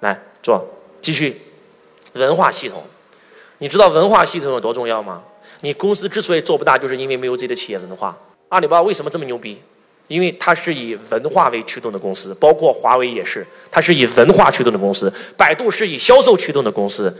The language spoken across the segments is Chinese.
来坐，继续。文化系统，你知道文化系统有多重要吗？你公司之所以做不大，就是因为没有自己的企业文化。阿里巴巴为什么这么牛逼？因为它是以文化为驱动的公司，包括华为也是，它是以文化驱动的公司。百度是以销售驱动的公司。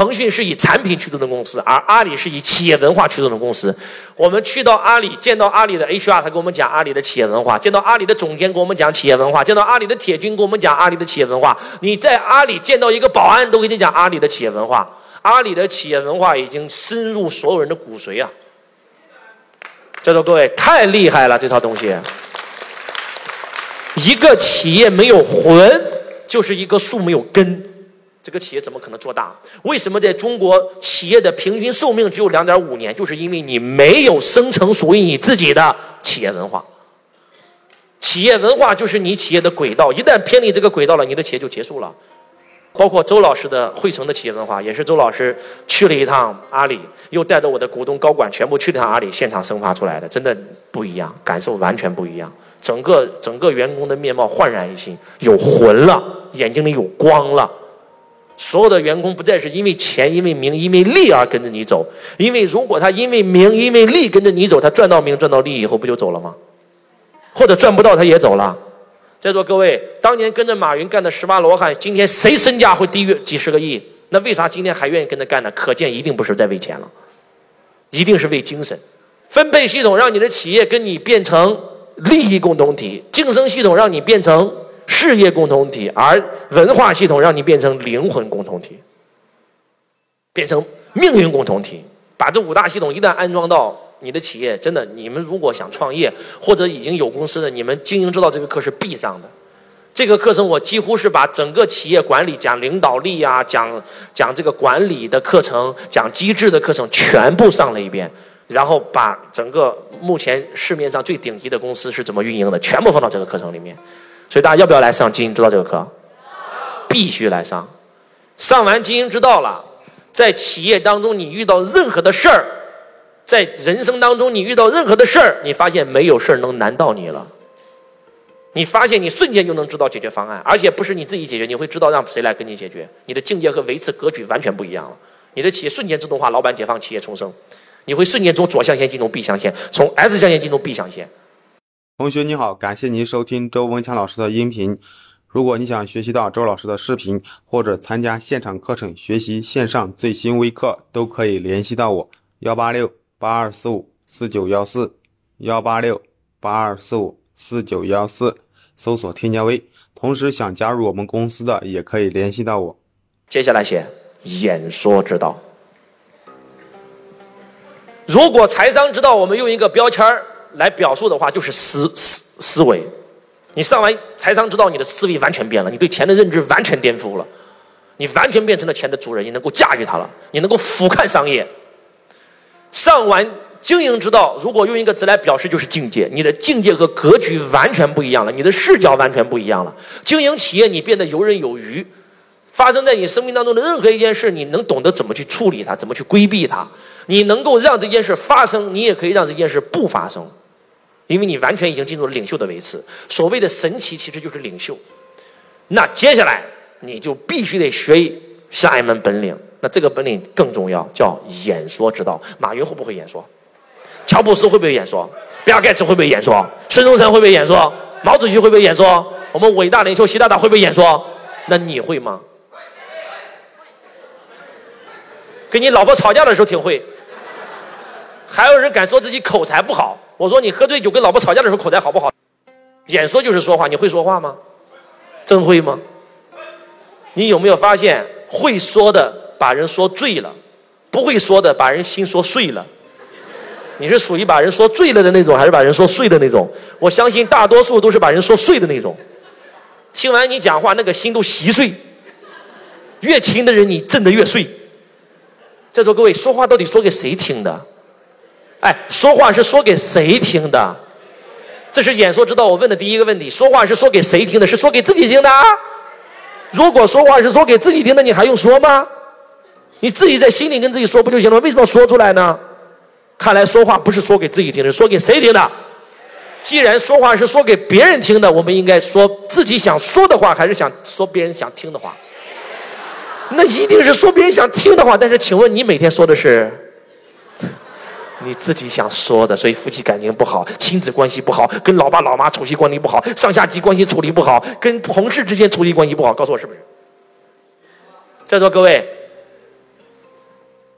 腾讯是以产品驱动的公司，而阿里是以企业文化驱动的公司。我们去到阿里，见到阿里的 HR，他给我们讲阿里的企业文化；见到阿里的总监，给我们讲企业文化；见到阿里的铁军，给我们讲阿里的企业文化。你在阿里见到一个保安，都给你讲阿里的企业文化。阿里的企业文化已经深入所有人的骨髓啊！在座各位，太厉害了，这套东西。一个企业没有魂，就是一个树没有根。这个企业怎么可能做大？为什么在中国企业的平均寿命只有两点五年？就是因为你没有生成属于你自己的企业文化。企业文化就是你企业的轨道，一旦偏离这个轨道了，你的企业就结束了。包括周老师的汇成的企业文化，也是周老师去了一趟阿里，又带着我的股东高管全部去了趟阿里，现场生发出来的，真的不一样，感受完全不一样。整个整个员工的面貌焕然一新，有魂了，眼睛里有光了。所有的员工不再是因为钱、因为名、因为利而跟着你走，因为如果他因为名、因为利跟着你走，他赚到名、赚到利以后不就走了吗？或者赚不到他也走了。在座各位，当年跟着马云干的十八罗汉，今天谁身价会低于几十个亿？那为啥今天还愿意跟着干呢？可见一定不是在为钱了，一定是为精神。分配系统让你的企业跟你变成利益共同体，晋升系统让你变成。事业共同体，而文化系统让你变成灵魂共同体，变成命运共同体。把这五大系统一旦安装到你的企业，真的，你们如果想创业或者已经有公司的，你们经营之道这个课是必上的。这个课程我几乎是把整个企业管理讲领导力啊，讲讲这个管理的课程，讲机制的课程全部上了一遍，然后把整个目前市面上最顶级的公司是怎么运营的，全部放到这个课程里面。所以大家要不要来上经营之道这个课？必须来上。上完经营之道了，在企业当中你遇到任何的事儿，在人生当中你遇到任何的事儿，你发现没有事儿能难到你了。你发现你瞬间就能知道解决方案，而且不是你自己解决，你会知道让谁来跟你解决。你的境界和维持格局完全不一样了。你的企业瞬间自动化，老板解放，企业重生。你会瞬间从左象限进入 B 象限，从 S 象限进入 B 象限。同学你好，感谢您收听周文强老师的音频。如果你想学习到周老师的视频，或者参加现场课程学习线上最新微课，都可以联系到我：幺八六八二四五四九幺四，幺八六八二四五四九幺四，搜索添加微。同时想加入我们公司的，也可以联系到我。接下来写演说之道。如果财商之道，我们用一个标签儿。来表述的话就是思思思维，你上完财商之道，你的思维完全变了，你对钱的认知完全颠覆了，你完全变成了钱的主人，你能够驾驭它了，你能够俯瞰商业。上完经营之道，如果用一个词来表示，就是境界，你的境界和格局完全不一样了，你的视角完全不一样了。经营企业，你变得游刃有余，发生在你生命当中的任何一件事，你能懂得怎么去处理它，怎么去规避它，你能够让这件事发生，你也可以让这件事不发生。因为你完全已经进入了领袖的维持，所谓的神奇其实就是领袖。那接下来你就必须得学下一门本领，那这个本领更重要，叫演说之道。马云会不会演说？乔布斯会不会演说？比尔盖茨会不会演说？孙中山会不会演说？毛主席会不会演说？我们伟大领袖习大大会不会演说？那你会吗？跟你老婆吵架的时候挺会，还有人敢说自己口才不好。我说你喝醉酒跟老婆吵架的时候口才好不好？演说就是说话，你会说话吗？真会吗？你有没有发现会说的把人说醉了，不会说的把人心说碎了？你是属于把人说醉了的那种，还是把人说碎的那种？我相信大多数都是把人说碎的那种。听完你讲话，那个心都稀碎。越亲的人，你震得越碎。在座各位，说话到底说给谁听的？哎，说话是说给谁听的？这是演说之道。我问的第一个问题：说话是说给谁听的？是说给自己听的？如果说话是说给自己听的，你还用说吗？你自己在心里跟自己说不就行了？为什么要说出来呢？看来说话不是说给自己听的，是说给谁听的？既然说话是说给别人听的，我们应该说自己想说的话，还是想说别人想听的话？那一定是说别人想听的话。但是，请问你每天说的是你自己想说的，所以夫妻感情不好，亲子关系不好，跟老爸老妈处系关系不好，上下级关系处理不好，跟同事之间处理关系不好。告诉我是不是？在座各位，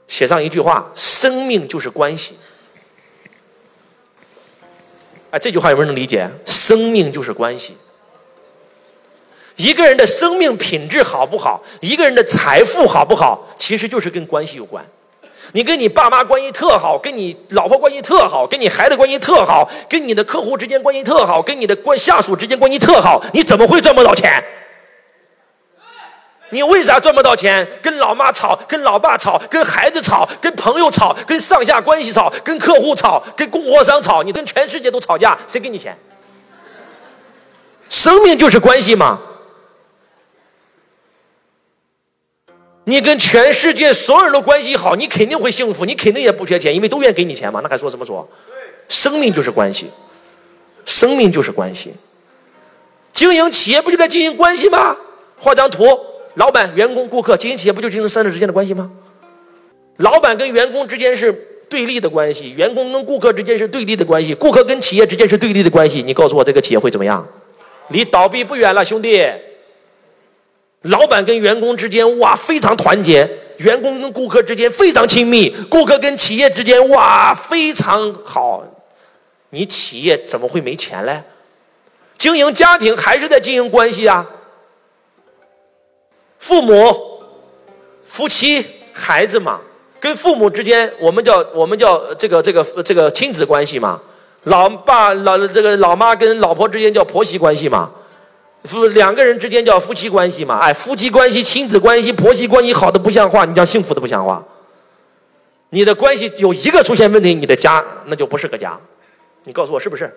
写上一句话：生命就是关系。哎，这句话有没有人能理解？生命就是关系。一个人的生命品质好不好，一个人的财富好不好，其实就是跟关系有关。你跟你爸妈关系特好，跟你老婆关系特好，跟你孩子关系特好，跟你的客户之间关系特好，跟你的关下属之间关系特好，你怎么会赚不到钱？你为啥赚不到钱？跟老妈吵，跟老爸吵，跟孩子吵，跟朋友吵，跟上下关系吵，跟客户吵，跟供货商吵，你跟全世界都吵架，谁给你钱？生命就是关系嘛。你跟全世界所有人的关系好，你肯定会幸福，你肯定也不缺钱，因为都愿意给你钱嘛。那还说什么说？生命就是关系，生命就是关系。经营企业不就在经营关系吗？画张图。老板、员工、顾客，经营企业不就经营三者之间的关系吗？老板跟员工之间是对立的关系，员工跟顾客之间是对立的关系，顾客跟企业之间是对立的关系。你告诉我，这个企业会怎么样？离倒闭不远了，兄弟。老板跟员工之间哇非常团结，员工跟顾客之间非常亲密，顾客跟企业之间哇非常好。你企业怎么会没钱嘞？经营家庭还是在经营关系啊？父母、夫妻、孩子嘛，跟父母之间，我们叫我们叫这个这个这个亲子关系嘛。老爸老这个老妈跟老婆之间叫婆媳关系嘛。夫两个人之间叫夫妻关系嘛。哎，夫妻关系、亲子关系、婆媳关系好的不像话，你讲幸福的不像话。你的关系有一个出现问题，你的家那就不是个家。你告诉我是不是？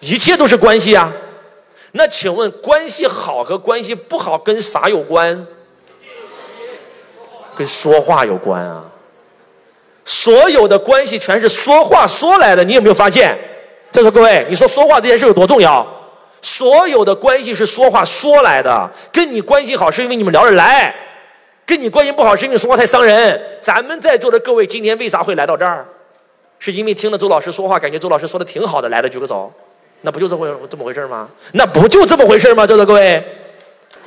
一切都是关系啊。那请问，关系好和关系不好跟啥有关？跟说话有关啊！所有的关系全是说话说来的，你有没有发现？在座各位，你说说话这件事有多重要？所有的关系是说话说来的，跟你关系好是因为你们聊得来，跟你关系不好是因为说话太伤人。咱们在座的各位今天为啥会来到这儿？是因为听了周老师说话，感觉周老师说的挺好的，来的举个手。那不就这回这么回事吗？那不就这么回事吗？在座各位，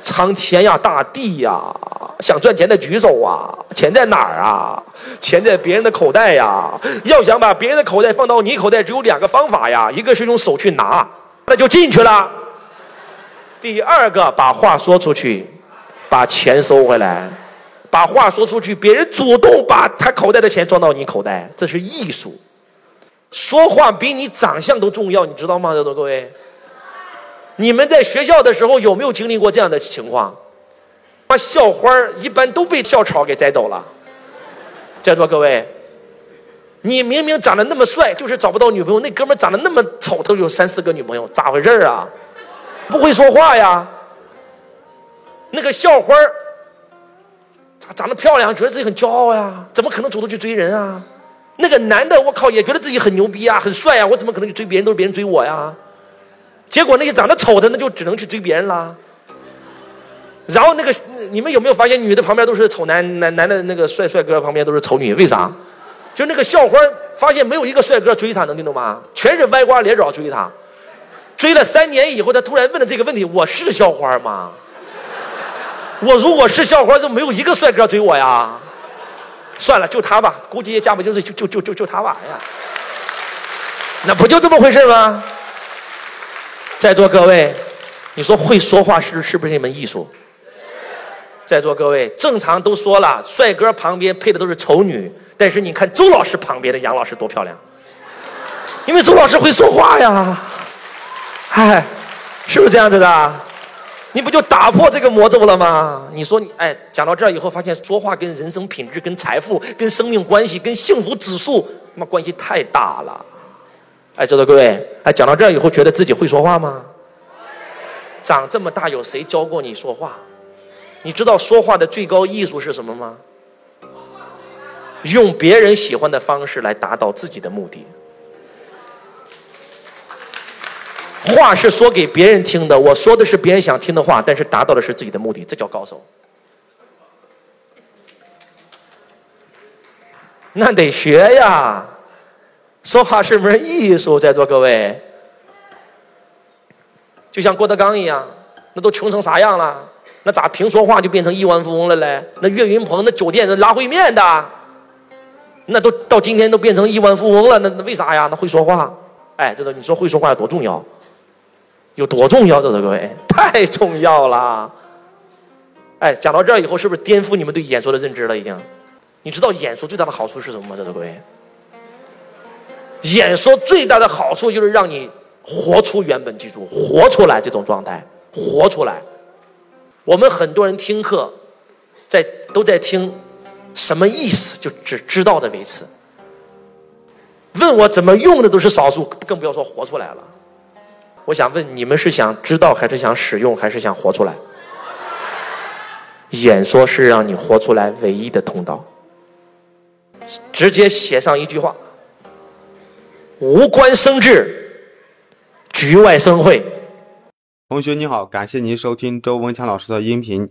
苍天呀，大地呀，想赚钱的举手啊！钱在哪儿啊？钱在别人的口袋呀！要想把别人的口袋放到你口袋，只有两个方法呀：一个是用手去拿，那就进去了；第二个，把话说出去，把钱收回来。把话说出去，别人主动把他口袋的钱装到你口袋，这是艺术。说话比你长相都重要，你知道吗？在座各位，你们在学校的时候有没有经历过这样的情况？把校花一般都被校草给摘走了。在座各位，你明明长得那么帅，就是找不到女朋友。那哥们长得那么丑，都有三四个女朋友，咋回事啊？不会说话呀？那个校花长长得漂亮，觉得自己很骄傲呀？怎么可能主动去追人啊？那个男的，我靠，也觉得自己很牛逼啊，很帅啊，我怎么可能去追别人？都是别人追我呀。结果那些长得丑的，那就只能去追别人啦。然后那个，你们有没有发现，女的旁边都是丑男，男男的那个帅帅哥旁边都是丑女？为啥？就那个校花发现没有一个帅哥追她，能听懂吗？全是歪瓜裂枣追她。追了三年以后，她突然问了这个问题：我是校花吗？我如果是校花，就没有一个帅哥追我呀？算了，就他吧，估计也嫁不进去就就就就就他吧呀？那不就这么回事吗？在座各位，你说会说话是是不是一门艺术？在座各位，正常都说了，帅哥旁边配的都是丑女，但是你看周老师旁边的杨老师多漂亮，因为周老师会说话呀，哎，是不是这样子的？你不就打破这个魔咒了吗？你说你哎，讲到这儿以后，发现说话跟人生品质、跟财富、跟生命关系、跟幸福指数，他妈关系太大了。哎，在座各位，哎，讲到这儿以后，觉得自己会说话吗？长这么大，有谁教过你说话？你知道说话的最高艺术是什么吗？用别人喜欢的方式来达到自己的目的。话是说给别人听的，我说的是别人想听的话，但是达到的是自己的目的，这叫高手。那得学呀，说话是门艺术，在座各位。就像郭德纲一样，那都穷成啥样了？那咋凭说话就变成亿万富翁了嘞？那岳云鹏那酒店那拉烩面的，那都到今天都变成亿万富翁了，那那为啥呀？那会说话，哎，这个你说会说话有多重要？有多重要？这是各位，太重要了。哎，讲到这儿以后，是不是颠覆你们对演说的认知了？已经，你知道演说最大的好处是什么吗？这是各位，演说最大的好处就是让你。活出原本记住，活出来这种状态，活出来。我们很多人听课，在都在听，什么意思？就只知道的为此。问我怎么用的都是少数，更不要说活出来了。我想问你们是想知道还是想使用还是想活出来？演说是让你活出来唯一的通道。直接写上一句话：无关生智。局外生慧，同学你好，感谢您收听周文强老师的音频。